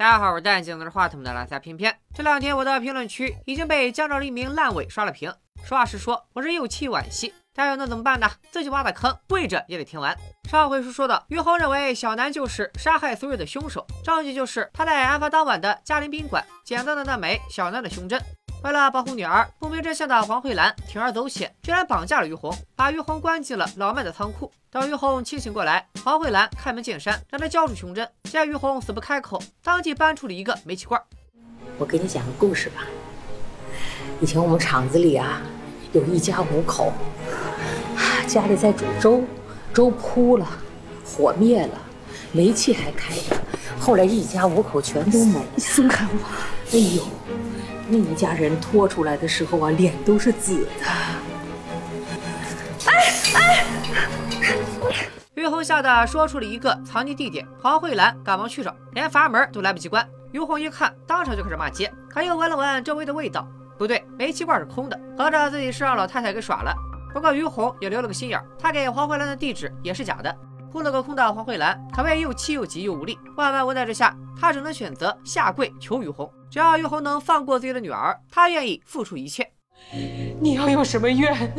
大家好，我是戴眼镜拿着话筒的蓝色偏偏。这两天我的评论区已经被江浙一名烂尾刷了屏。实话实说，我是又气惋惜。但又能怎么办呢？自己挖的坑，跪着也得听完。上回书说到，于红认为小南就是杀害苏瑞的凶手，证据就是他在案发当晚的嘉陵宾馆捡到的那枚小南的胸针。为了保护女儿，不明真相的黄慧兰铤而走险，居然绑架了于红，把于红关进了老麦的仓库。等于红清醒过来，黄慧兰开门见山让他交出胸针。见于红死不开口，当即搬出了一个煤气罐。我给你讲个故事吧。以前我们厂子里啊，有一家五口，家里在煮粥，粥扑了，火灭了，煤气还开着。后来一家五口全都没了。松开我！哎呦！那一家人拖出来的时候啊，脸都是紫的。哎哎！于红吓得说出了一个藏匿地点，黄慧兰赶忙去找，连阀门都来不及关。于红一看，当场就开始骂街，可又闻了闻周围的味道，不对，煤气罐是空的，合着自己是让老太太给耍了。不过于红也留了个心眼，他给黄慧兰的地址也是假的。扑了个空的黄慧兰可谓又气又急又无力，万般无奈之下，她只能选择下跪求于红。只要玉红能放过自己的女儿，她愿意付出一切。你要有什么怨，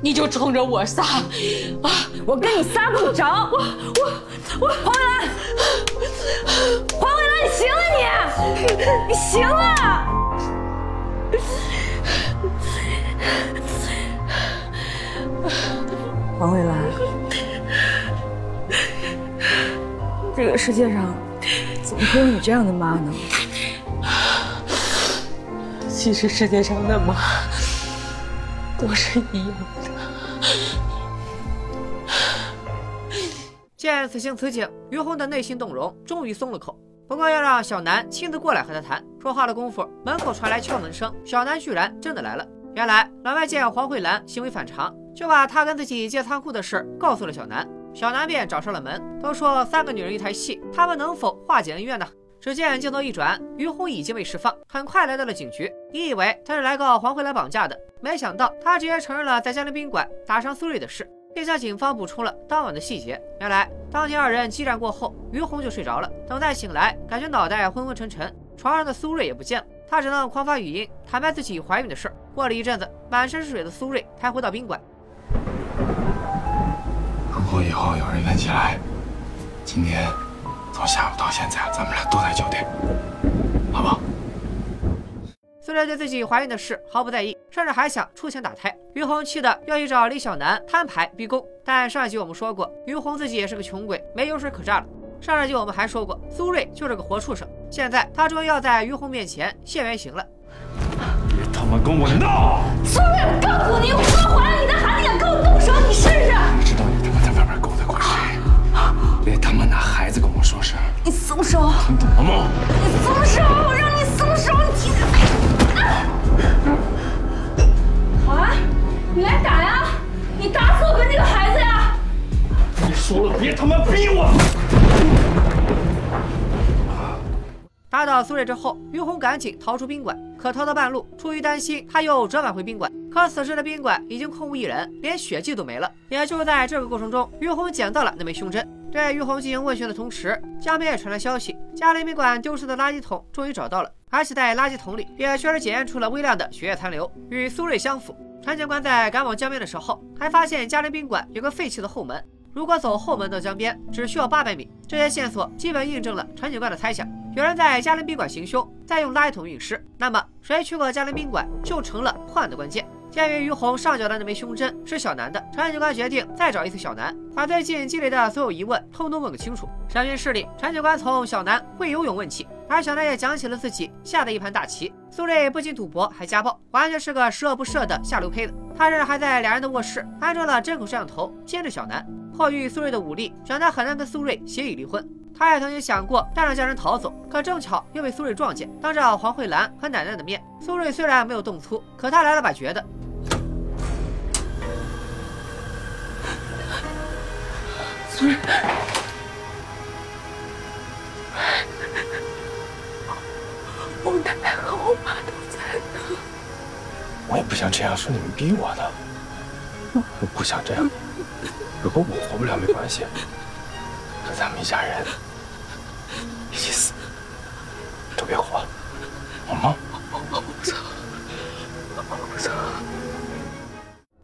你就冲着我撒啊！我跟你撒不着。我我我，黄伟兰，黄伟兰，你行了你，你行了。黄伟兰，这个世界上。怎么会有你这样的妈呢？其实世界上的妈都是一样的。见此情此景，于红的内心动容，终于松了口。不过要让小南亲自过来和他谈。说话的功夫，门口传来敲门声，小南居然真的来了。原来老外见黄慧兰行为反常，就把他跟自己借仓库的事告诉了小南。小南便找上了门。都说三个女人一台戏，他们能否化解恩怨呢？只见镜头一转，于红已经被释放，很快来到了警局。你以为他是来告黄慧来绑架的，没想到他直接承认了在嘉陵宾馆打伤苏瑞的事，并向警方补充了当晚的细节。原来当天二人激战过后，于红就睡着了。等再醒来，感觉脑袋昏昏沉沉，床上的苏瑞也不见了。他只能狂发语音坦白自己怀孕的事。过了一阵子，满身是水的苏瑞才回到宾馆。如果以后有人问起来，今天从下午到现在，咱们俩都在酒店，好不好？苏瑞对自己怀孕的事毫不在意，甚至还想出钱打胎。于红气得要去找李小南摊牌逼宫，但上一集我们说过，于红自己也是个穷鬼，没油水可榨了。上一集我们还说过，苏瑞就是个活畜生。现在他终于要在于红面前现原形了。别他妈跟我闹！苏瑞，我告诉你，我说怀了你的孩子，敢跟我动手，你试试！别他妈拿孩子跟我说事！你松手！听懂了吗？你松手！我让你松手！你听着！好啊，你来打呀！你打死我跟这个孩子呀！你说了，别他妈逼我！打倒苏瑞之后，于红赶紧逃出宾馆。可逃到半路，出于担心，他又折返回宾馆。可此时的宾馆已经空无一人，连血迹都没了。也就在这个过程中，于红捡到了那枚胸针。对于红进行问询的同时，江边也传来消息：嘉陵宾馆丢失的垃圾桶终于找到了，而且在垃圾桶里也确实检验出了微量的血液残留，与苏瑞相符。陈警官在赶往江边的时候，还发现嘉陵宾馆有个废弃的后门。如果走后门到江边，只需要八百米。这些线索基本印证了陈警官的猜想：有人在嘉陵宾馆行凶，再用垃圾桶运尸。那么，谁去过嘉陵宾馆，就成了破案的关键。鉴于于红上缴的那枚胸针是小南的，陈警官决定再找一次小南，把最近积累的所有疑问通通问个清楚。审讯室里，陈警官从小南会游泳问起，而小南也讲起了自己下的一盘大棋。苏瑞不仅赌博，还家暴，完全是个十恶不赦的下流胚子。他甚至还在两人的卧室安装了针孔摄像头，监视小南。迫于苏瑞的武力，小南很难跟苏瑞协议离婚。他也曾经想过带上家人逃走，可正巧又被苏瑞撞见。当着黄慧兰和奶奶的面，苏瑞虽然没有动粗，可他来了把绝的。苏人我奶奶和我妈都在呢我也不想这样是你们逼我的。我不想这样。如果我活不了没关系可咱们一家人一起死都别活。好吗？我不走我不走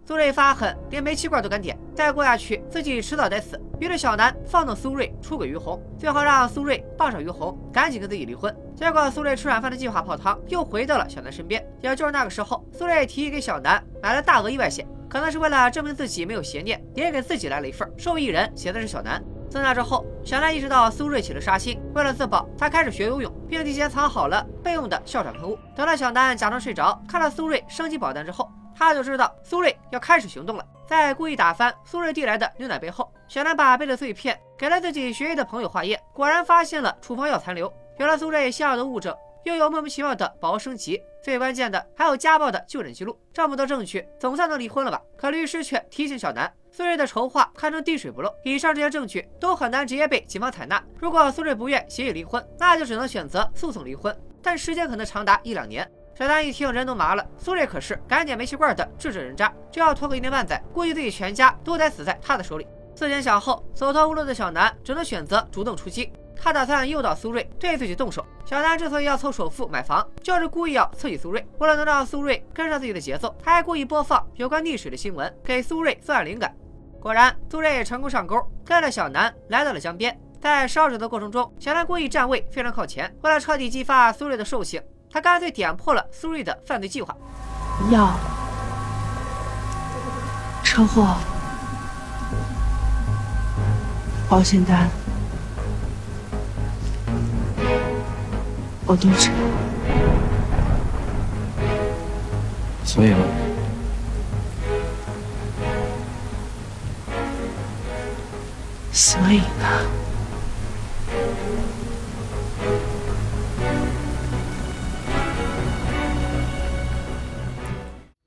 苏瑞发狠连煤气罐都敢点再过下去自己迟早得死。于是小南放纵苏瑞出轨于红，最后让苏瑞傍上于红，赶紧跟自己离婚。结果苏瑞吃软饭的计划泡汤，又回到了小南身边。也就是那个时候，苏瑞提议给小南买了大额意外险，可能是为了证明自己没有邪念，也给自己来了一份，受益人写的是小南。自那之后，小南意识到苏瑞起了杀心，为了自保，他开始学游泳，并提前藏好了备用的哮喘喷雾。等到小南假装睡着，看到苏瑞升级保单之后，他就知道苏瑞要开始行动了。在故意打翻苏瑞递来的牛奶杯后，小南把杯的碎片给了自己学医的朋友化验，果然发现了处方药残留。有了苏瑞想要的物证，又有莫名其妙的保额升级，最关键的还有家暴的就诊记录。这么多证据，总算能离婚了吧？可律师却提醒小南。苏瑞的筹划堪称滴水不漏，以上这些证据都很难直接被警方采纳。如果苏瑞不愿协议离婚，那就只能选择诉讼离婚，但时间可能长达一两年。小南一听人都麻了，苏瑞可是敢点煤气罐的智者人渣，就要拖个一年半载，估计自己全家都得死在他的手里。思前想后，走投无路的小南只能选择主动出击。他打算诱导苏瑞对自己动手。小南之所以要凑首付买房，就是故意要刺激苏瑞。为了能让苏瑞跟上自己的节奏，他还故意播放有关溺水的新闻，给苏瑞作案灵感。果然，苏瑞也成功上钩，跟着小南来到了江边。在烧纸的过程中，小南故意站位非常靠前。为了彻底激发苏瑞的兽性，他干脆点破了苏瑞的犯罪计划。药，车祸，保险单，我都知道。所以呢？所以呢？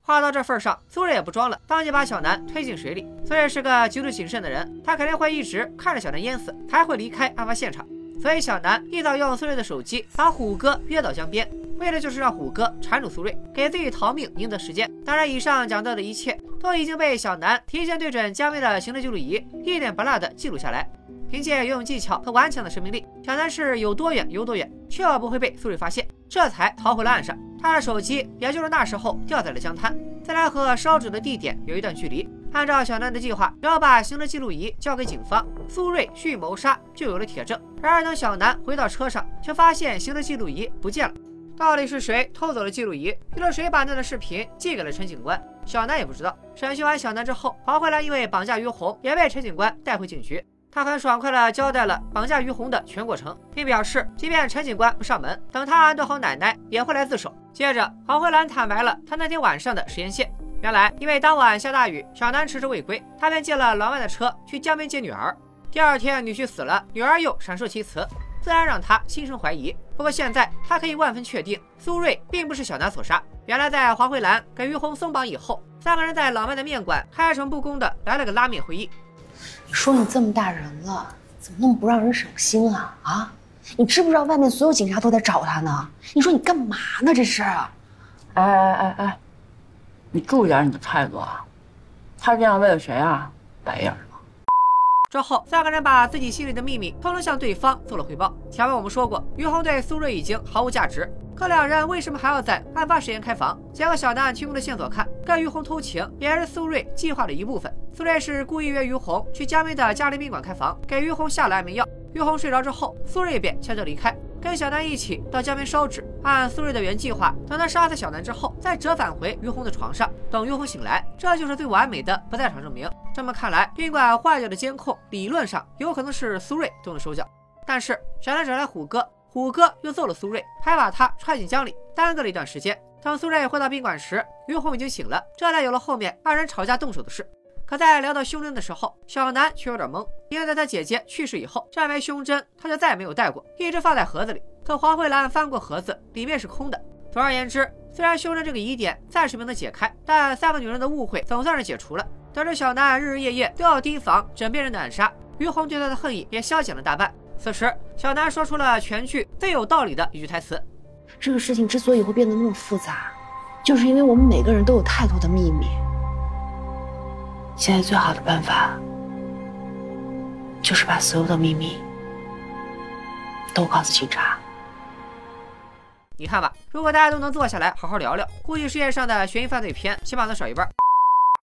话到这份上，苏瑞也不装了，当即把小南推进水里。苏瑞是个极度谨慎的人，他肯定会一直看着小南淹死，才会离开案发现场。所以小南一早用苏瑞的手机把虎哥约到江边，为的就是让虎哥缠住苏瑞，给自己逃命，赢得时间。当然，以上讲到的一切。都已经被小南提前对准江边的行车记录仪，一点不落的记录下来。凭借游泳技巧和顽强的生命力，小南是有多远游多远，确保不会被苏瑞发现，这才逃回了岸上。他的手机也就是那时候掉在了江滩，再来和烧纸的地点有一段距离。按照小南的计划，只要把行车记录仪交给警方，苏瑞蓄谋杀就有了铁证。然而等小南回到车上，却发现行车记录仪不见了。到底是谁偷走了记录仪？又是谁把那段视频寄给了陈警官？小南也不知道。审讯完小南之后，黄慧兰因为绑架于红，也被陈警官带回警局。他很爽快地交代了绑架于红的全过程，并表示，即便陈警官不上门，等他安顿好奶奶，也会来自首。接着，黄慧兰坦白了他那天晚上的实验线。原来，因为当晚下大雨，小南迟迟未归，他便借了老外的车去江边接女儿。第二天，女婿死了，女儿又闪烁其词。自然让他心生怀疑。不过现在他可以万分确定，苏瑞并不是小南所杀。原来在黄慧兰给于红松绑以后，三个人在老麦的面馆开诚布公的来了个拉面会议。你说你这么大人了，怎么那么不让人省心啊？啊，你知不知道外面所有警察都在找他呢？你说你干嘛呢？这是？哎哎哎哎，你注意点你的态度啊！他这样为了谁啊？白眼。之后，三个人把自己心里的秘密通通向对方做了汇报。前面我们说过，于红对苏瑞已经毫无价值，可两人为什么还要在案发时间开房？结合小南提供的线索看，跟于红偷情也是苏瑞计划的一部分。苏瑞是故意约于红去江边的嘉陵宾馆开房，给于红下了安眠药。于红睡着之后，苏瑞便悄悄离开。跟小南一起到江边烧纸，按苏瑞的原计划，等他杀死小南之后，再折返回于红的床上，等于红醒来，这就是最完美的不在场证明。这么看来，宾馆坏掉的监控理论上有可能是苏瑞动的手脚。但是小南找来虎哥，虎哥又揍了苏瑞，还把他踹进江里，耽搁了一段时间。等苏瑞回到宾馆时，于红已经醒了，这才有了后面二人吵架动手的事。可在聊到胸针的时候，小南却有点懵，因为在他姐姐去世以后，这枚胸针他就再也没有戴过，一直放在盒子里。可黄慧兰翻过盒子，里面是空的。总而言之，虽然胸针这个疑点暂时没能解开，但三个女人的误会总算是解除了。得知小南日日夜夜都要提防枕边人的暗杀，于红对他的恨意也消减了大半。此时，小南说出了全剧最有道理的一句台词：“这个事情之所以会变得那么复杂，就是因为我们每个人都有太多的秘密。”现在最好的办法，就是把所有的秘密都告诉警察。你看吧，如果大家都能坐下来好好聊聊，估计世界上的悬疑犯罪片起码能少一半。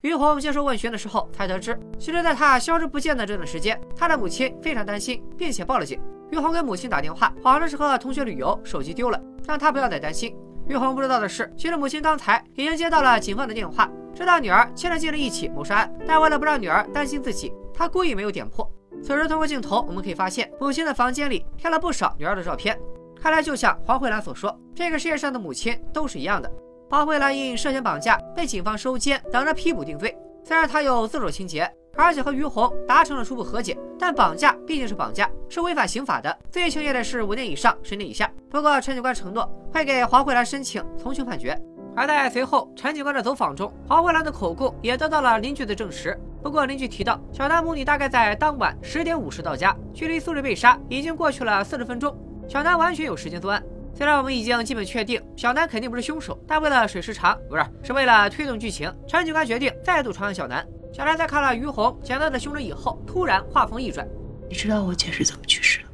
于红接受问询的时候才得知，其实在他消失不见的这段时间，他的母亲非常担心，并且报了警。于红给母亲打电话，谎称是和同学旅游，手机丢了，让他不要再担心。于红不知道的是，其实母亲刚才已经接到了警方的电话，知道女儿牵扯进了一起谋杀案，但为了不让女儿担心自己，他故意没有点破。此时通过镜头，我们可以发现母亲的房间里贴了不少女儿的照片。看来就像黄慧兰所说，这个世界上的母亲都是一样的。黄慧兰因涉嫌绑架被警方收监，等着批捕定罪。虽然她有自首情节，而且和于红达成了初步和解，但绑架毕竟是绑架，是违反刑法的，最轻也得是五年以上十年以下。不过陈警官承诺会给黄慧兰申请从轻判决。而在随后陈警官的走访中，黄慧兰的口供也得到了邻居的证实。不过邻居提到，小南母女大概在当晚十点五十到家，距离苏瑞被杀已经过去了四十分钟，小南完全有时间作案。虽然我们已经基本确定小南肯定不是凶手，但为了水时长，不是是为了推动剧情，陈警官决定再度传唤小南。小南在看了于红捡到的胸针以后，突然话锋一转：“你知道我姐是怎么去世的？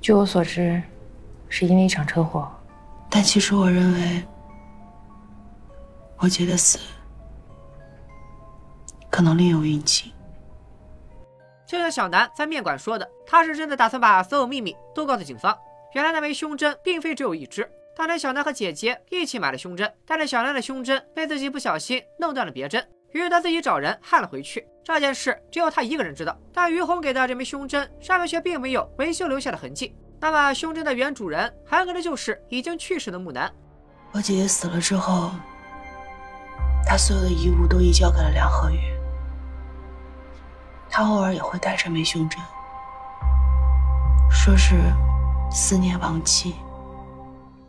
据我所知，是因为一场车祸。但其实我认为，我姐的死可能另有隐情。”就像小南在面馆说的，他是真的打算把所有秘密都告诉警方。原来那枚胸针并非只有一只。当年小南和姐姐一起买了胸针，但是小南的胸针被自己不小心弄断了别针，于是他自己找人焊了回去。这件事只有他一个人知道。但于红给的这枚胸针上面却并没有维修留下的痕迹。那么胸针的原主人很可能就是已经去世的木南。我姐姐死了之后，她所有的遗物都移交给了梁鹤宇。他偶尔也会戴这枚胸针，说是。思念亡妻。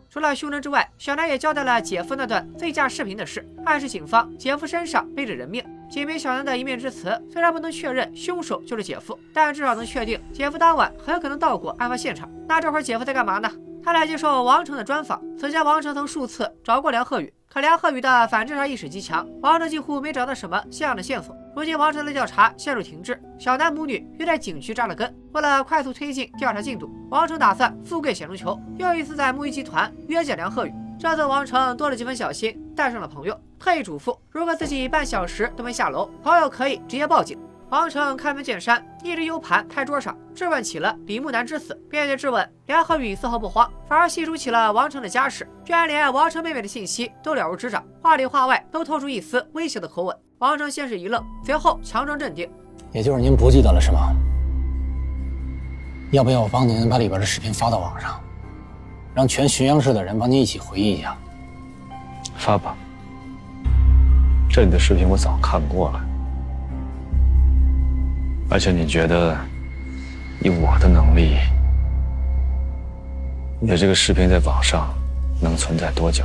除了凶人之外，小南也交代了姐夫那段醉驾视频的事，暗示警方姐夫身上背着人命。仅凭小南的一面之词，虽然不能确认凶手就是姐夫，但至少能确定姐夫当晚很可能到过案发现场。那这会儿姐夫在干嘛呢？他来接受王成的专访。此前王成曾数次找过梁鹤宇，可梁鹤宇的反侦查意识极强，王成几乎没找到什么像样的线索。如今王成的调查陷入停滞，小南母女又在警局扎了根。为了快速推进调查进度，王成打算富贵险中求，又一次在木鱼集团约见梁鹤宇。这次王成多了几分小心，带上了朋友，特意嘱咐，如果自己半小时都没下楼，朋友可以直接报警。王成开门见山，一只 U 盘拍桌上，质问起了李木南之死。并且质问梁鹤宇丝毫不慌，反而细数起了王成的家事，居然连王成妹妹的信息都了如指掌，话里话外都透出一丝威胁的口吻。王成先是一愣，随后强装镇定：“也就是您不记得了是吗？”要不要我帮您把里边的视频发到网上，让全浔阳市的人帮您一起回忆一下？发吧。这里的视频我早看过了，而且你觉得，以我的能力，你的这个视频在网上能存在多久？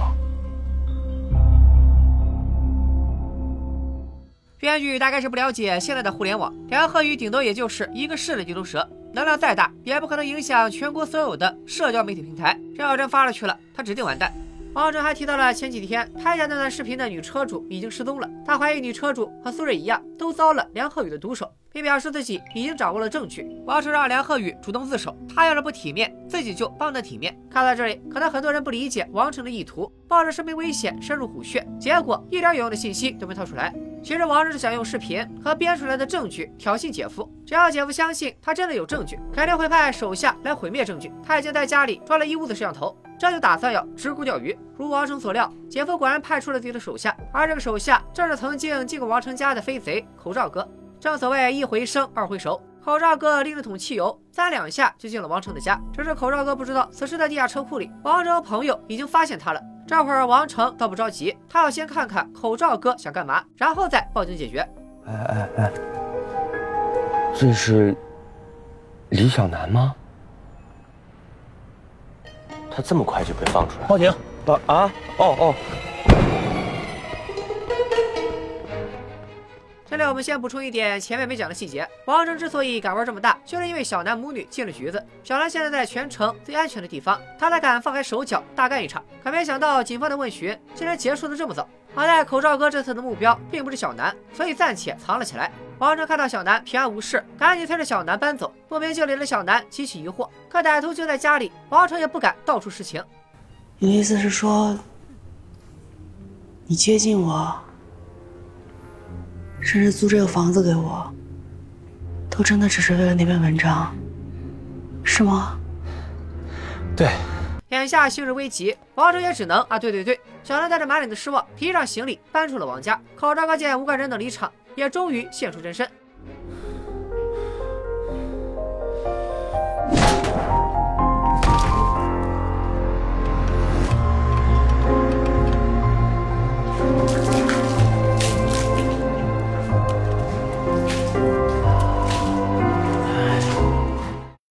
编剧大概是不了解现在的互联网，梁鹤宇顶多也就是一个市的地头蛇。能量再大，也不可能影响全国所有的社交媒体平台。这要真发了去了，他指定完蛋。王哲还提到了前几天拍下那段视频的女车主已经失踪了，他怀疑女车主和苏瑞一样，都遭了梁鹤宇的毒手，并表示自己已经掌握了证据。王成让梁鹤宇主动自首，他要是不体面，自己就帮他体面。看到这里，可能很多人不理解王成的意图，抱着生命危险深入虎穴，结果一点有用的信息都没套出来。其实王成是想用视频和编出来的证据挑衅姐夫，只要姐夫相信他真的有证据，肯定会派手下来毁灭证据。他已经在家里装了一屋子摄像头。这就打算要直沽钓鱼。如王成所料，姐夫果然派出了自己的手下，而这个手下正是曾经进过王成家的飞贼口罩哥。正所谓一回生二回熟，口罩哥拎着桶汽油，三两下就进了王成的家。只是口罩哥不知道，此时的地下车库里，王成朋友已经发现他了。这会儿王成倒不着急，他要先看看口罩哥想干嘛，然后再报警解决。哎哎哎，这是李小楠吗？他这么快就被放出来？报警！报啊！哦哦。这里我们先补充一点前面没讲的细节：王成之所以敢玩这么大，就是因为小南母女进了局子。小南现在在全城最安全的地方，他才敢放开手脚大干一场。可没想到警方的问询竟然结束的这么早。好在口罩哥这次的目标并不是小南，所以暂且藏了起来。王成看到小南平安无事，赶紧催着小南搬走。不明就里的小南极其疑惑，可歹徒就在家里，王成也不敢到处实情。你的意思是说，你接近我，甚至租这个房子给我，都真的只是为了那篇文章，是吗？对，眼下形势危急，王成也只能啊，对对对。小南带着满脸的失望，提上行李搬出了王家。口罩哥见吴冠仁等离场，也终于现出真身。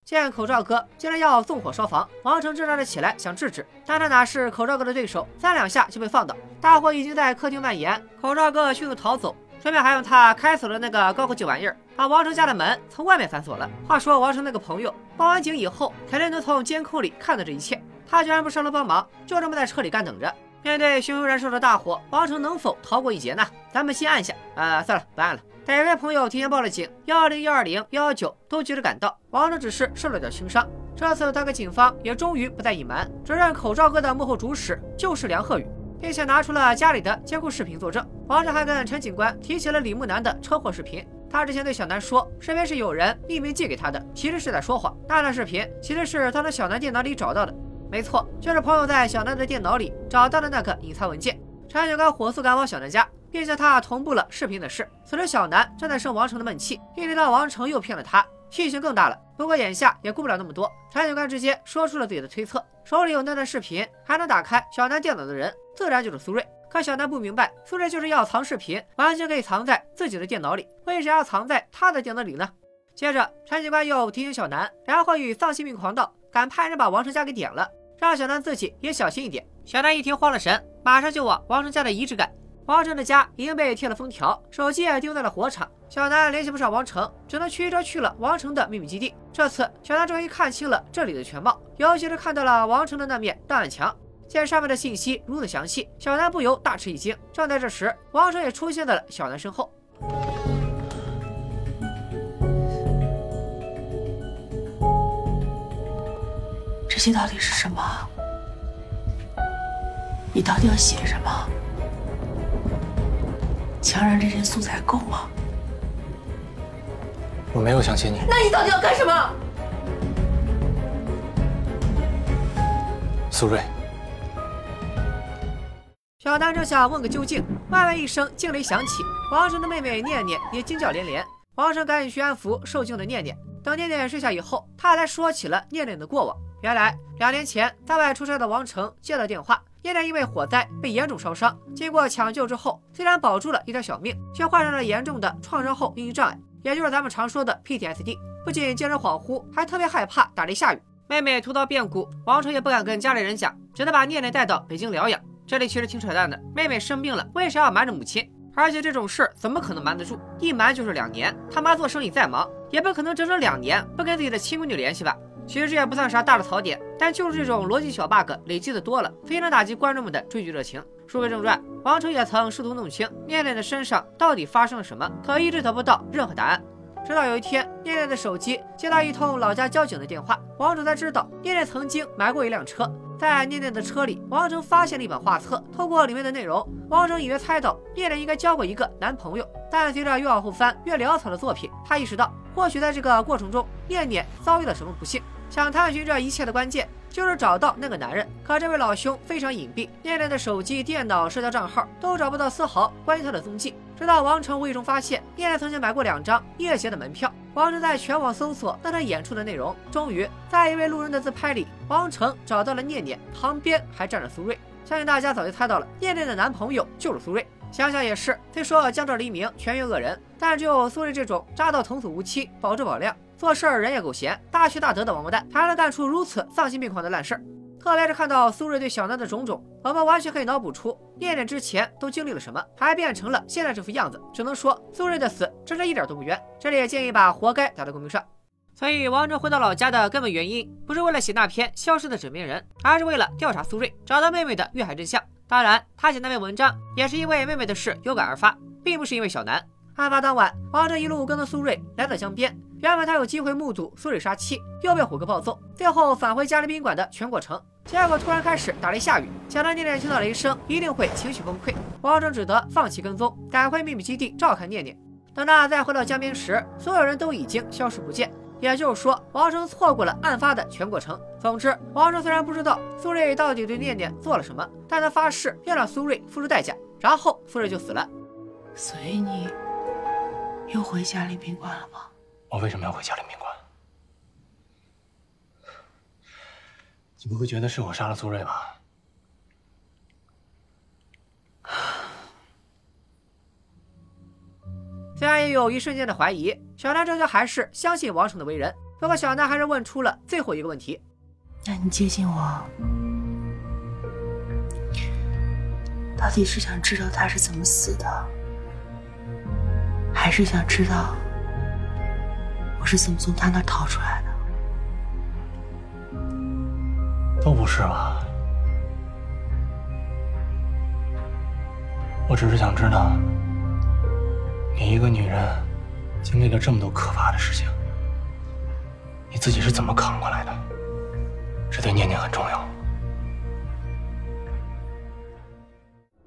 见口罩哥竟然要纵火烧房，王成挣扎着起来想制止，但他哪是口罩哥的对手，三两下就被放倒。大火已经在客厅蔓延，口罩哥迅速逃走，顺便还用他开锁了那个高科技玩意儿，把王成家的门从外面反锁了。话说王成那个朋友报完警以后，肯定能从监控里看到这一切，他居然不上楼帮忙，就这么在车里干等着。面对熊熊燃烧的大火，王成能否逃过一劫呢？咱们先按下，啊，算了，不按了。得亏朋友提前报了警，幺二零、幺二零、幺幺九都及时赶到。王成只是受了点轻伤，这次他跟警方也终于不再隐瞒，指认口罩哥的幕后主使就是梁鹤宇，并且拿出了家里的监控视频作证。王成还跟陈警官提起了李木南的车祸视频，他之前对小南说身边是有人匿名寄给他的，其实是在说谎。那段视频其实是他从小南电脑里找到的，没错，就是朋友在小南的电脑里找到的那个隐藏文件。陈警官火速赶往小南家。并且他同步了视频的事。此时小南正在生王成的闷气，一听到王成又骗了他，气性更大了。不过眼下也顾不了那么多，陈警官直接说出了自己的推测：手里有那段视频，还能打开小南电脑的人，自然就是苏瑞。可小南不明白，苏瑞就是要藏视频，完全可以藏在自己的电脑里，为啥要藏在他的电脑里呢？接着陈警官又提醒小南，然后与丧心病狂道，敢派人把王成家给点了，让小南自己也小心一点。小南一听慌了神，马上就往王成家的遗址赶。王成的家已经被贴了封条，手机也丢在了火场。小南联系不上王成，只能驱车去了王成的秘密基地。这次，小南终于看清了这里的全貌，尤其是看到了王成的那面档案墙。见上面的信息如此详细，小南不由大吃一惊。正在这时，王成也出现在了小南身后。这些到底是什么？你到底要写什么？强然这些素材够吗？我没有相信你。那你到底要干什么？苏瑞，小丹正想问个究竟，外面一声惊雷响起，王成的妹妹念念也惊叫连连。王成赶紧去安抚受惊的念念。等念念睡下以后，他才说起了念念的过往。原来两年前在外出差的王成接了电话。念念因为火灾被严重烧伤，经过抢救之后，虽然保住了一条小命，却患上了严重的创伤后应激障碍，也就是咱们常说的 PTSD。不仅精神恍惚，还特别害怕打雷下雨。妹妹突遭变故，王成也不敢跟家里人讲，只能把念念带到北京疗养。这里其实挺扯淡的，妹妹生病了，为啥要瞒着母亲？而且这种事儿怎么可能瞒得住？一瞒就是两年。他妈做生意再忙，也不可能整整两年不跟自己的亲闺女联系吧？其实这也不算啥大的槽点，但就是这种逻辑小 bug 累积的多了，非常打击观众们的追剧热情。书归正传，王成也曾试图弄清念念的身上到底发生了什么，可一直得不到任何答案。直到有一天，念念的手机接到一通老家交警的电话，王成才知道念念曾经买过一辆车，在念念的车里，王成发现了一本画册。透过里面的内容，王成隐约猜到念念应该交过一个男朋友。但随着越往后翻越潦草的作品，他意识到，或许在这个过程中，念念遭遇了什么不幸。想探寻这一切的关键，就是找到那个男人。可这位老兄非常隐蔽，念念的手机、电脑、社交账号都找不到丝毫关于他的踪迹。直到王成无意中发现，念念曾经买过两张夜协的门票。王成在全网搜索那场演出的内容，终于在一位路人的自拍里，王成找到了念念，旁边还站着苏瑞。相信大家早就猜到了，念念的男朋友就是苏瑞。想想也是，虽说江浙黎明全员恶人，但只有苏瑞这种渣到童叟无欺、保质保量。做事儿人也够闲，大缺大德的王八蛋，还能干出如此丧心病狂的烂事儿。特别是看到苏瑞对小南的种种，我们完全可以脑补出念念之前都经历了什么，还变成了现在这副样子。只能说苏瑞的死真是一点都不冤。这里也建议把活该打在公屏上。所以王哲回到老家的根本原因，不是为了写那篇消失的枕边人，而是为了调查苏瑞，找到妹妹的遇害真相。当然，他写那篇文章也是因为妹妹的事有感而发，并不是因为小南。案发当晚，王哲一路跟着苏瑞来到江边。原本他有机会目睹苏瑞杀妻，又被虎哥暴揍，最后返回嘉陵宾馆的全过程。结果突然开始打雷下雨，想到念念听到雷声一定会情绪崩溃，王成只得放弃跟踪，赶回秘密基地照看念念。等他再回到江边时，所有人都已经消失不见。也就是说，王成错过了案发的全过程。总之，王成虽然不知道苏瑞到底对念念做了什么，但他发誓要让苏瑞付出代价。然后苏瑞就死了。所以你又回嘉陵宾馆了吗？我为什么要回嘉陵宾馆？你不会觉得是我杀了苏瑞吧？虽然也有一瞬间的怀疑，小南终究还是相信王成的为人。不过小南还是问出了最后一个问题：那你接近我，到底是想知道他是怎么死的，还是想知道我是怎么从他那儿逃出来的？都不是吧？我只是想知道。你一个女人，经历了这么多可怕的事情，你自己是怎么扛过来的？这对念念很重要。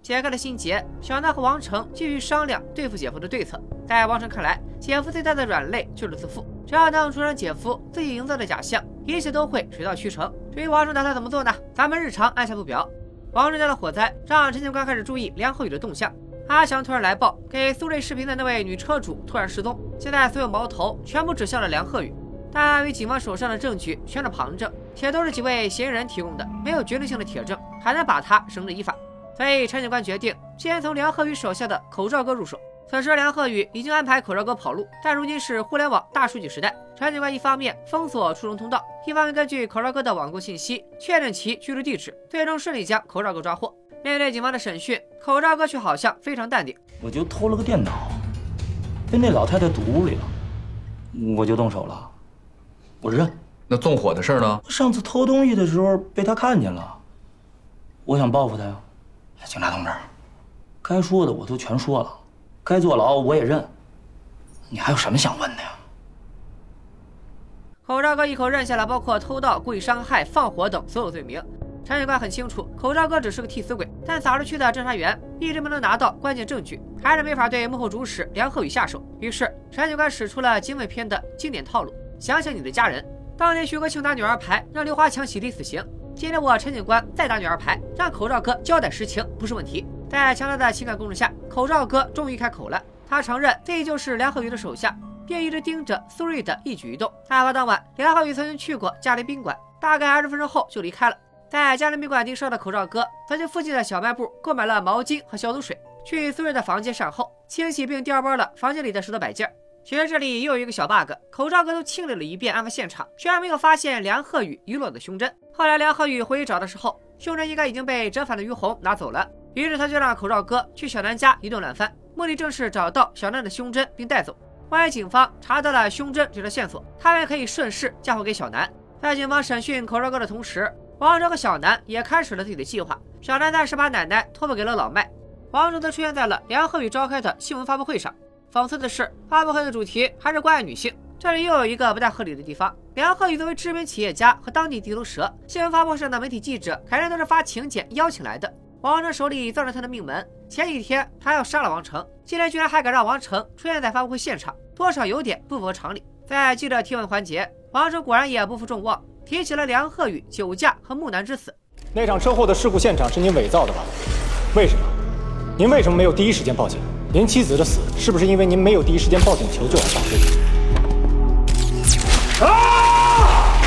解开了心结，小娜和王成继续商量对付姐夫的对策。在王成看来，姐夫最大的软肋就是自负，只要能出让姐夫自己营造的假象，一切都会水到渠成。至于王成打算怎么做呢？咱们日常按下不表。王成家的火灾让陈警官开始注意梁鹤宇的动向。阿祥突然来报，给苏瑞视频的那位女车主突然失踪。现在所有矛头全部指向了梁鹤宇，但由于警方手上的证据全是旁证，且都是几位嫌疑人提供的，没有决定性的铁证，还能把他绳之以法。所以陈警官决定先从梁鹤宇手下的口罩哥入手。此时梁鹤宇已经安排口罩哥跑路，但如今是互联网大数据时代，陈警官一方面封锁出城通道，一方面根据口罩哥的网购信息确认其居住地址，最终顺利将口罩哥抓获。面对警方的审讯，口罩哥却好像非常淡定。我就偷了个电脑，被那老太太堵屋里了，我就动手了。我认。那纵火的事呢？上次偷东西的时候被他看见了，我想报复他呀。警察同志，该说的我都全说了，该坐牢我也认。你还有什么想问的呀？口罩哥一口认下了包括偷盗、故意伤害、放火等所有罪名。陈警官很清楚，口罩哥只是个替死鬼，但扫出去的侦查员一直没能拿到关键证据，还是没法对幕后主使梁鹤宇下手。于是，陈警官使出了警匪片的经典套路：想想你的家人。当年徐国庆打女儿牌，让刘华强洗涤死刑；今天我陈警官再打女儿牌，让口罩哥交代实情，不是问题。在强大的情感攻势下，口罩哥终于开口了，他承认自己就是梁鹤宇的手下，并一直盯着苏瑞的一举一动。案发当晚，梁鹤宇曾经去过嘉林宾馆，大概二十分钟后就离开了。在嘉林宾馆盯梢的口罩哥，则去附近的小卖部购买了毛巾和消毒水，去苏瑞的房间善后清洗，并调包了房间里的石头摆件。其实这里又有一个小 bug，口罩哥都清理了一遍案发现场，居然没有发现梁鹤宇遗落的胸针。后来梁鹤宇回去找的时候，胸针应该已经被折返的于红拿走了，于是他就让口罩哥去小南家一顿乱翻，目的正是找到小南的胸针并带走。万一警方查到了胸针这条线索，他们可以顺势嫁祸给小南。在警方审讯口罩哥的同时，王哲和小南也开始了自己的计划。小南暂时把奶奶托付给了老麦，王哲则出现在了梁鹤宇召开的新闻发布会上。讽刺的是，发布会的主题还是关爱女性。这里又有一个不太合理的地方：梁鹤宇作为知名企业家和当地地头蛇，新闻发布会上的媒体记者肯定都是发请柬邀请来的。王成手里攥着他的命门，前几天他要杀了王成，今天居然还敢让王成出现在发布会现场，多少有点不符合常理。在记者提问环节，王成果然也不负众望。提起了梁鹤宇酒驾和木南之死，那场车祸的事故现场是您伪造的吧？为什么？您为什么没有第一时间报警？您妻子的死是不是因为您没有第一时间报警求救而导致的？啊！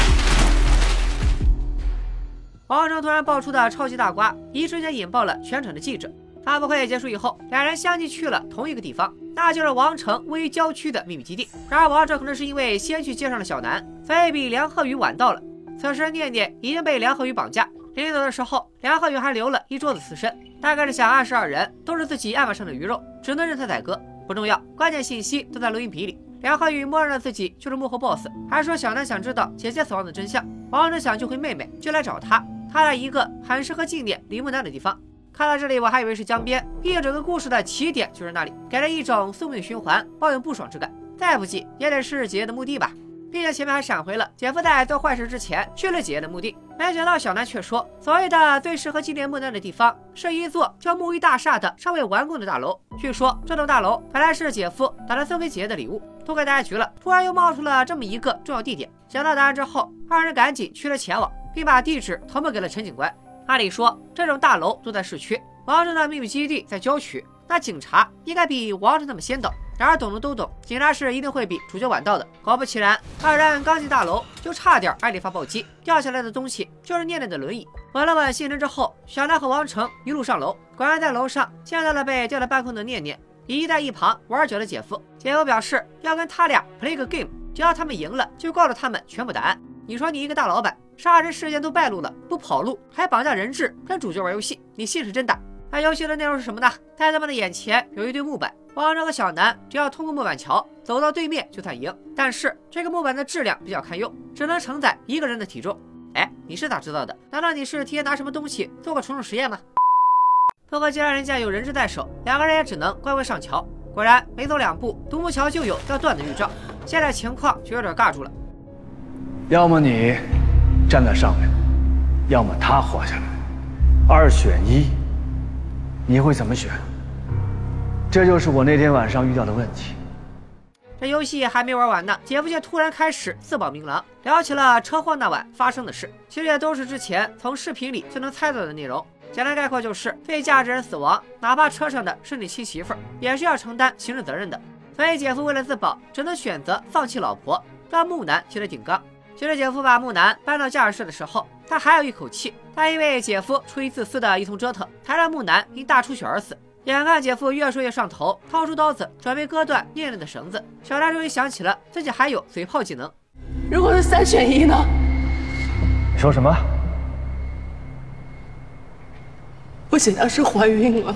王成突然爆出的超级大瓜，一瞬间引爆了全场的记者。发布会结束以后，两人相继去了同一个地方，那就是王城位于郊区的秘密基地。然而，王城可能是因为先去接上了小南，所以比梁鹤宇晚到了。此时，念念已经被梁鹤宇绑架。临走的时候，梁鹤宇还留了一桌子刺身，大概是想暗示二人都是自己案板上的鱼肉，只能任他宰割。不重要，关键信息都在录音笔里。梁鹤宇默认了自己就是幕后 boss，还说小南想知道姐姐死亡的真相，王成想救回妹妹，就来找他。他在一个很适合纪念李木南的地方。看到这里，我还以为是江边，毕竟整个故事的起点就是那里，给人一种宿命循环、报应不爽之感。再不济也得是姐姐的墓地吧。并且前面还闪回了姐夫在做坏事之前去了姐姐的墓地，没想到小南却说，所谓的最适合纪念木南的地方，是一座叫木鱼大厦的尚未完工的大楼。据说这栋大楼本来是姐夫打算送给姐姐的礼物，都给大家局了。突然又冒出了这么一个重要地点。想到答案之后，二人赶紧驱车前往，并把地址投奔给了陈警官。按理说，这种大楼都在市区，王城的秘密基地在郊区，那警察应该比王城他们先到。然而懂的都懂，警察是一定会比主角晚到的。果不其然，二人刚进大楼就差点挨了一发暴击，掉下来的东西就是念念的轮椅。稳了稳心神之后，小南和王成一路上楼，果然在楼上见到了被吊在半空的念念，以及在一旁玩酒的姐夫。姐夫表示要跟他俩 play 个 game，只要他们赢了，就告诉他们全部答案。你说你一个大老板，杀人事件都败露了，不跑路还绑架人质跟主角玩游戏，你信是真的？那游戏的内容是什么呢？在他们的眼前有一堆木板。王成和小南只要通过木板桥走到对面就算赢，但是这个木板的质量比较堪忧，只能承载一个人的体重。哎，你是咋知道的？难道你是提前拿什么东西做过重重实验吗？不过既然人家有人质在手，两个人也只能乖乖上桥。果然没走两步，独木桥就有要断的预兆。现在情况就有点尬住了。要么你站在上面，要么他活下来，二选一，你会怎么选？这就是我那天晚上遇到的问题。这游戏还没玩完呢，姐夫却突然开始自报名郎，聊起了车祸那晚发生的事。其实也都是之前从视频里就能猜到的内容。简单概括就是，被驾驶人死亡，哪怕车上的是你亲媳妇儿，也是要承担刑事责任的。所以姐夫为了自保，只能选择放弃老婆，让木男接着顶缸。其实姐夫把木南搬到驾驶室的时候，他还有一口气，但因为姐夫出于自私的一通折腾，才让木南因大出血而死。眼看姐夫越说越上头，掏出刀子准备割断念念的绳子，小兰终于想起了自己还有嘴炮技能。如果是三选一呢？你说什么？我姐当时怀孕了，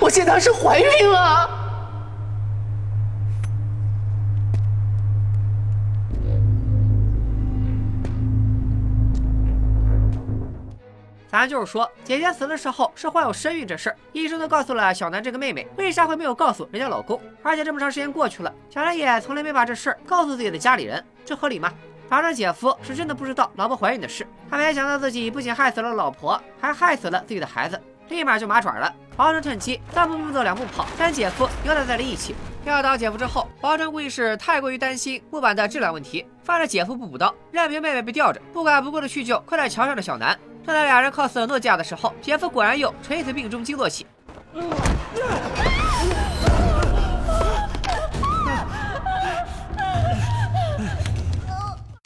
我姐当时怀孕了。咱就是说，姐姐死的时候是患有身孕这事儿，医生都告诉了小南这个妹妹，为啥会没有告诉人家老公？而且这么长时间过去了，小南也从来没把这事儿告诉自己的家里人，这合理吗？反正姐夫是真的不知道老婆怀孕的事，他没想到自己不仅害死了老婆，还害死了自己的孩子，立马就麻爪了。王成趁机三步并作两步跑，跟姐夫扭打在了一起。撂倒姐夫之后，王成估计是太过于担心木板的质量问题，放着姐夫不补刀，任凭妹妹被吊着，不管不顾的去救困在桥上的小南。正在俩人 cos 诺基亚的时候，杰夫果然又垂死病中惊坐起。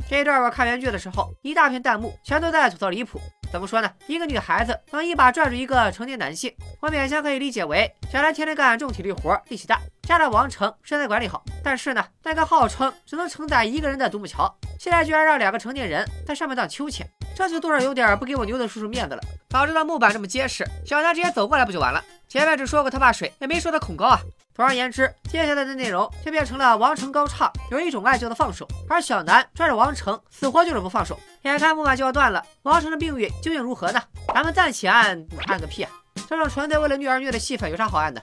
这一段我看原剧的时候，一大片弹幕全都在吐槽离谱。怎么说呢？一个女孩子能一把拽住一个成年男性，我勉强可以理解为小兰天天干重体力活，力气大，加上王成身材管理好。但是呢，那个号称只能承载一个人的独木桥，现在居然让两个成年人在上面荡秋千。这就多少有点不给我牛的叔叔面子了。早知道木板这么结实，小南直接走过来不就完了？前面只说过他怕水，也没说他恐高啊。总而言之，接下来的内容就变成了王成高唱有一种爱叫做放手，而小南拽着王成死活就是不放手。眼看木板就要断了，王成的命运究竟如何呢？咱们暂且按按个屁啊！这种纯粹为了虐而虐的戏份有啥好按的？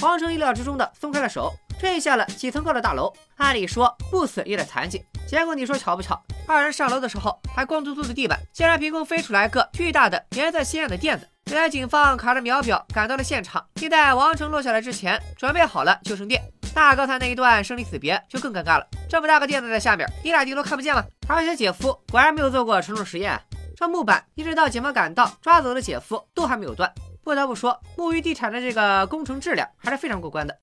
王成意料之中的松开了手，坠下了几层高的大楼。按理说不死也得残疾，结果你说巧不巧？二人上楼的时候，还光秃秃的地板竟然凭空飞出来个巨大的颜色鲜艳的垫子。原来警方卡着秒表赶到了现场，并在王成落下来之前准备好了救生垫。那刚才那一段生离死别就更尴尬了，这么大个垫子在下面，你俩顶多看不见吗？而且姐夫果然没有做过承重实验，这木板一直到警方赶到抓走了姐夫都还没有断。不得不说，木鱼地产的这个工程质量还是非常过关的。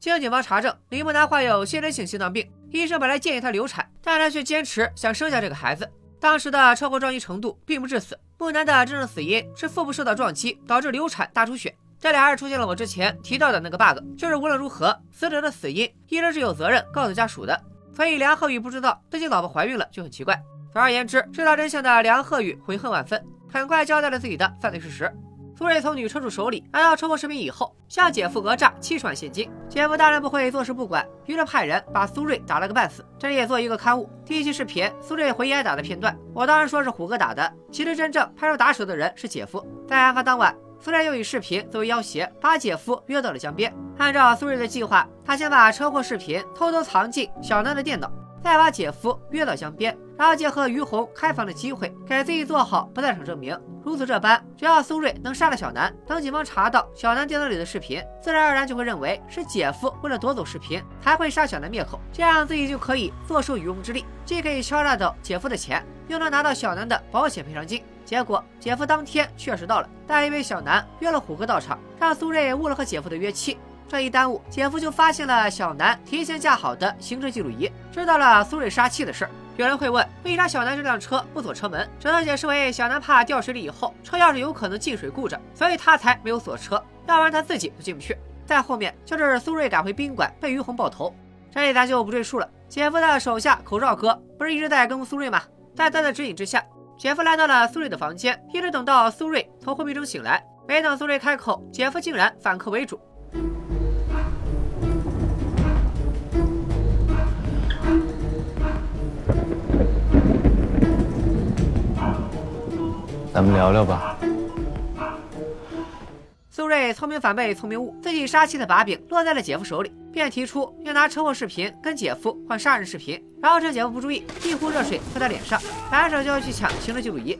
经警方查证，李木南患有先天性心脏病，医生本来建议她流产，但她却坚持想生下这个孩子。当时的车祸撞击程度并不致死，木南的真正死因是腹部受到撞击导致流产大出血。这里还是出现了我之前提到的那个 bug，就是无论如何，死者的死因医生是有责任告诉家属的。所以梁鹤宇不知道自己老婆怀孕了就很奇怪。总而言之，知道真相的梁鹤宇悔恨万分，很快交代了自己的犯罪事实。苏瑞从女车主手里拿到车祸视频以后，向姐夫讹诈七十万现金。姐夫当然不会坐视不管，于是派人把苏瑞打了个半死。这里也做一个刊物。第一期视频，苏瑞回忆挨打的片段，我当然说是虎哥打的，其实真正派出打手的人是姐夫。在案发当晚，苏瑞又以视频作为要挟，把姐夫约到了江边。按照苏瑞的计划，他先把车祸视频偷偷藏进小南的电脑，再把姐夫约到江边，然后结合于红开房的机会，给自己做好不在场证明。如此这般，只要苏瑞能杀了小南，等警方查到小南电脑里的视频，自然而然就会认为是姐夫为了夺走视频才会杀小南灭口，这样自己就可以坐收渔翁之利，既可以敲诈到姐夫的钱，又能拿到小南的保险赔偿金。结果姐夫当天确实到了，但因为小南约了虎哥到场，让苏瑞误了和姐夫的约期。这一耽误，姐夫就发现了小南提前架好的行车记录仪，知道了苏瑞杀妻的事儿。有人会问，为啥小南这辆车不锁车门？只能解释为小南怕掉水里以后车钥匙有可能进水故障，所以他才没有锁车，要不然他自己都进不去。再后面就是苏瑞赶回宾馆被于红爆头，这里咱就不赘述了。姐夫的手下口罩哥不是一直在跟苏瑞吗？在他的指引之下，姐夫来到了苏瑞的房间，一直等到苏瑞从昏迷中醒来，没等苏瑞开口，姐夫竟然反客为主。咱们聊聊吧。苏瑞聪明反被聪明误，自己杀妻的把柄落在了姐夫手里，便提出要拿车祸视频跟姐夫换杀人视频，然后趁姐夫不注意，一壶热水泼他脸上，反手就要去抢行车记录仪。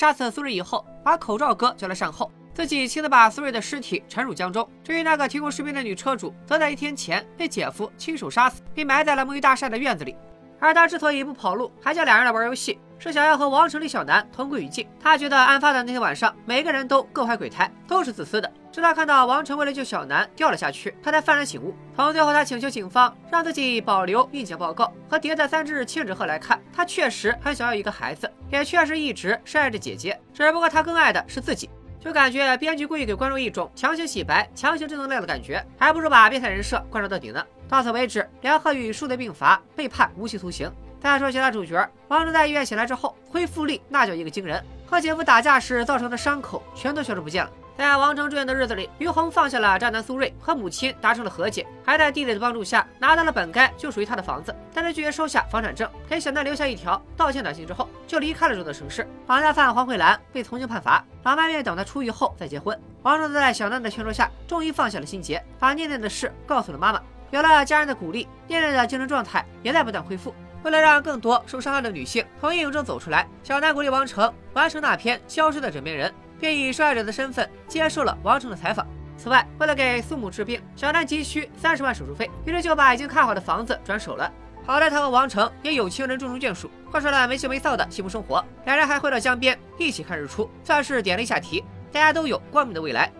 杀死苏瑞以后，把口罩哥叫来善后。自己亲自把苏瑞的尸体沉入江中。至于那个提供视频的女车主，则在一天前被姐夫亲手杀死，并埋在了沐浴大厦的院子里。而他之所以不跑路，还叫俩人来玩游戏，是想要和王城李小南同归于尽。他觉得案发的那天晚上，每个人都各怀鬼胎，都是自私的。直到看到王城为了救小南掉了下去，他才幡然醒悟。从最后他请求警方让自己保留孕检报告和叠的三只千纸鹤来看，他确实很想要一个孩子，也确实一直深爱着姐姐，只不过他更爱的是自己。就感觉编剧故意给观众一种强行洗白、强行正能量的感觉，还不如把变态人设贯彻到底呢。到此为止，梁鹤宇数罪并罚，被判无期徒刑。再说其他主角，王成在医院醒来之后，恢复力那叫一个惊人，和姐夫打架时造成的伤口全都消失不见了。在王成住院的日子里，于红放下了渣男苏瑞，和母亲达成了和解，还在弟弟的帮助下拿到了本该就属于他的房子。但是拒绝收下房产证，给小南留下一条道歉短信之后，就离开了这座城市。绑架犯黄慧兰被从轻判罚，老妈愿等他出狱后再结婚。王成在小娜的劝说下，终于放下了心结，把念念的事告诉了妈妈。有了家人的鼓励，念念的精神状态也在不断恢复。为了让更多受伤害的女性从阴影中走出来，小南鼓励王成完成那篇消失的枕边人。便以受害者的身份接受了王成的采访。此外，为了给苏母治病，小南急需三十万手术费，于是就把已经看好的房子转手了。好在他和王成也有情人终成眷属，过上了没羞没臊的幸福生活。两人还回到江边一起看日出，算是点了一下题。大家都有光明的未来。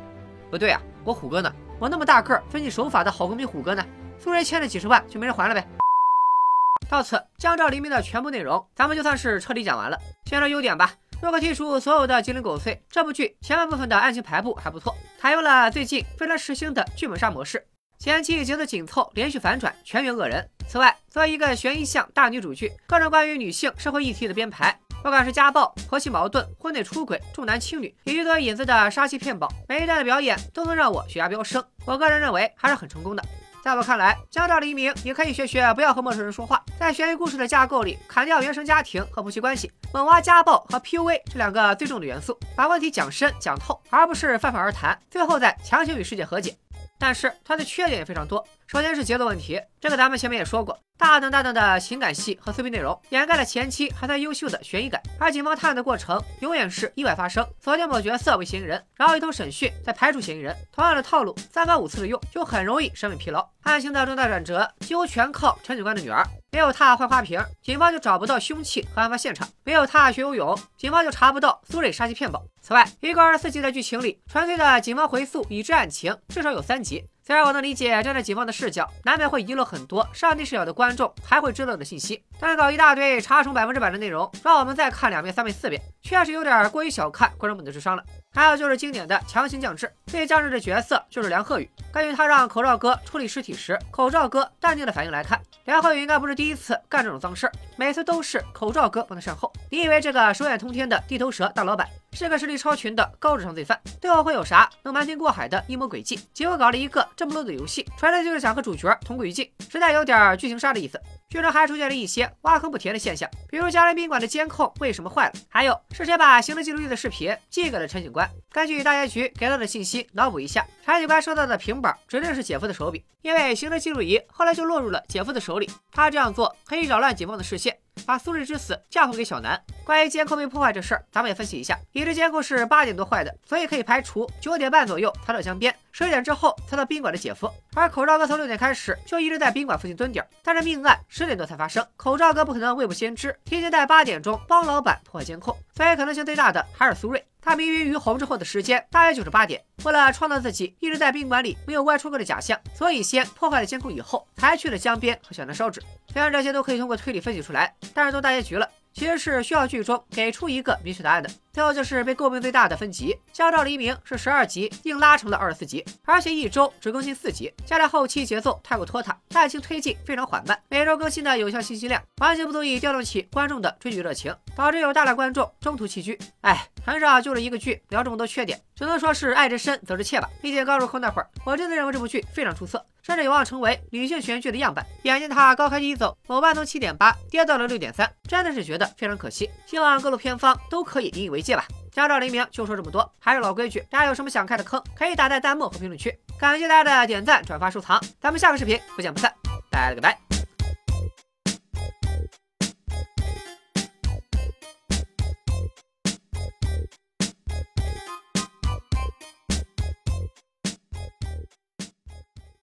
不对啊，我虎哥呢？我那么大个，遵纪守法的好公民虎哥呢？苏瑞欠了几十万就没人还了呗？到此，江照黎明的全部内容，咱们就算是彻底讲完了。先说优点吧。如果剔除所有的鸡零狗碎，这部剧前半部分的案情排布还不错，采用了最近非常时兴的剧本杀模式，前期节奏紧凑，连续反转，全员恶人。此外，作为一个悬疑向大女主剧，各种关于女性社会议题的编排，不管是家暴、婆媳矛盾、婚内出轨、重男轻女，以及作为引子的杀妻骗保，每一段的表演都能让我血压飙升。我个人认为还是很成功的。在我看来，江照黎明也可以学学，不要和陌生人说话。在悬疑故事的架构里，砍掉原生家庭和夫妻关系，猛挖家暴和 PUA 这两个最重的元素，把问题讲深讲透，而不是泛泛而谈，最后再强行与世界和解。但是它的缺点也非常多。首先是节奏问题，这个咱们前面也说过，大段大段的情感戏和碎片内容，掩盖了前期还算优秀的悬疑感。而警方探案的过程永远是意外发生，锁定某角色为嫌疑人，然后一通审讯，再排除嫌疑人。同样的套路，三番五次的用，就很容易审美疲劳。案情的重大转折几乎全靠陈警官的女儿，没有她换花瓶，警方就找不到凶器和案发现场；没有她学游泳，警方就查不到苏瑞杀妻骗保。此外，一个二十四集的剧情里，纯粹的警方回溯已知案情至少有三集。虽然我能理解站在警方的视角，难免会遗漏很多上帝视角的观众还会知道的信息，但搞一大堆查重百分之百的内容，让我们再看两遍、三遍、四遍，确实有点过于小看观众们的智商了。还有就是经典的强行降智，最降智的角色就是梁鹤宇。根据他让口罩哥处理尸体时，口罩哥淡定的反应来看，梁鹤宇应该不是第一次干这种脏事儿每次都是口罩哥帮他善后。你以为这个手眼通天的地头蛇大老板是个实力超群的高智商罪犯，最后会有啥能瞒天过海的阴谋诡计？结果搞了一个这么 low 的游戏，纯粹就是想和主角同归于尽，实在有点剧情杀的意思。剧中还出现了一些挖坑不填的现象，比如嘉陵宾馆的监控为什么坏了？还有是谁把行车记录仪的视频寄给了陈警官？根据大结局给到的信息脑补一下，陈警官收到的平板指定是姐夫的手笔，因为行车记录仪后来就落入了姐夫的手里。他这样做可以扰乱警方的视线。把苏瑞之死嫁祸给小南。关于监控被破坏这事儿，咱们也分析一下。已知监控是八点多坏的，所以可以排除九点半左右他到江边，十点之后才到宾馆的姐夫。而口罩哥从六点开始就一直在宾馆附近蹲点，但是命案十点多才发生，口罩哥不可能未卜先知，提前在八点钟帮老板破坏监控，所以可能性最大的还是苏瑞。他迷晕于红之后的时间大约就是八点。为了创造自己一直在宾馆里没有外出过的假象，所以先破坏了监控，以后才去了江边和小南烧纸。虽然这些都可以通过推理分析出来，但是都大结局了。其实是需要剧中给出一个明确答案的。最后就是被诟病最大的分级，《江照黎明》是十二集硬拉成了二十四集，而且一周只更新四集，加上后期节奏太过拖沓，爱情推进非常缓慢，每周更新的有效信息量完全不足以调动起观众的追剧热情，导致有大量观众中途弃剧。哎，很少就着一个剧聊这么多缺点，只能说是爱之深责之切吧。毕竟刚入坑那会儿，我真的认为这部剧非常出色，甚至有望成为女性悬剧的样板。眼见它高开低走，某班从七点八跌到了六点三，真的是觉得非常可惜。希望各路片方都可以引以为借吧。江照黎明就说这么多，还是老规矩，大家有什么想看的坑，可以打在弹幕和评论区。感谢大家的点赞、转发、收藏，咱们下个视频不见不散，拜了个拜。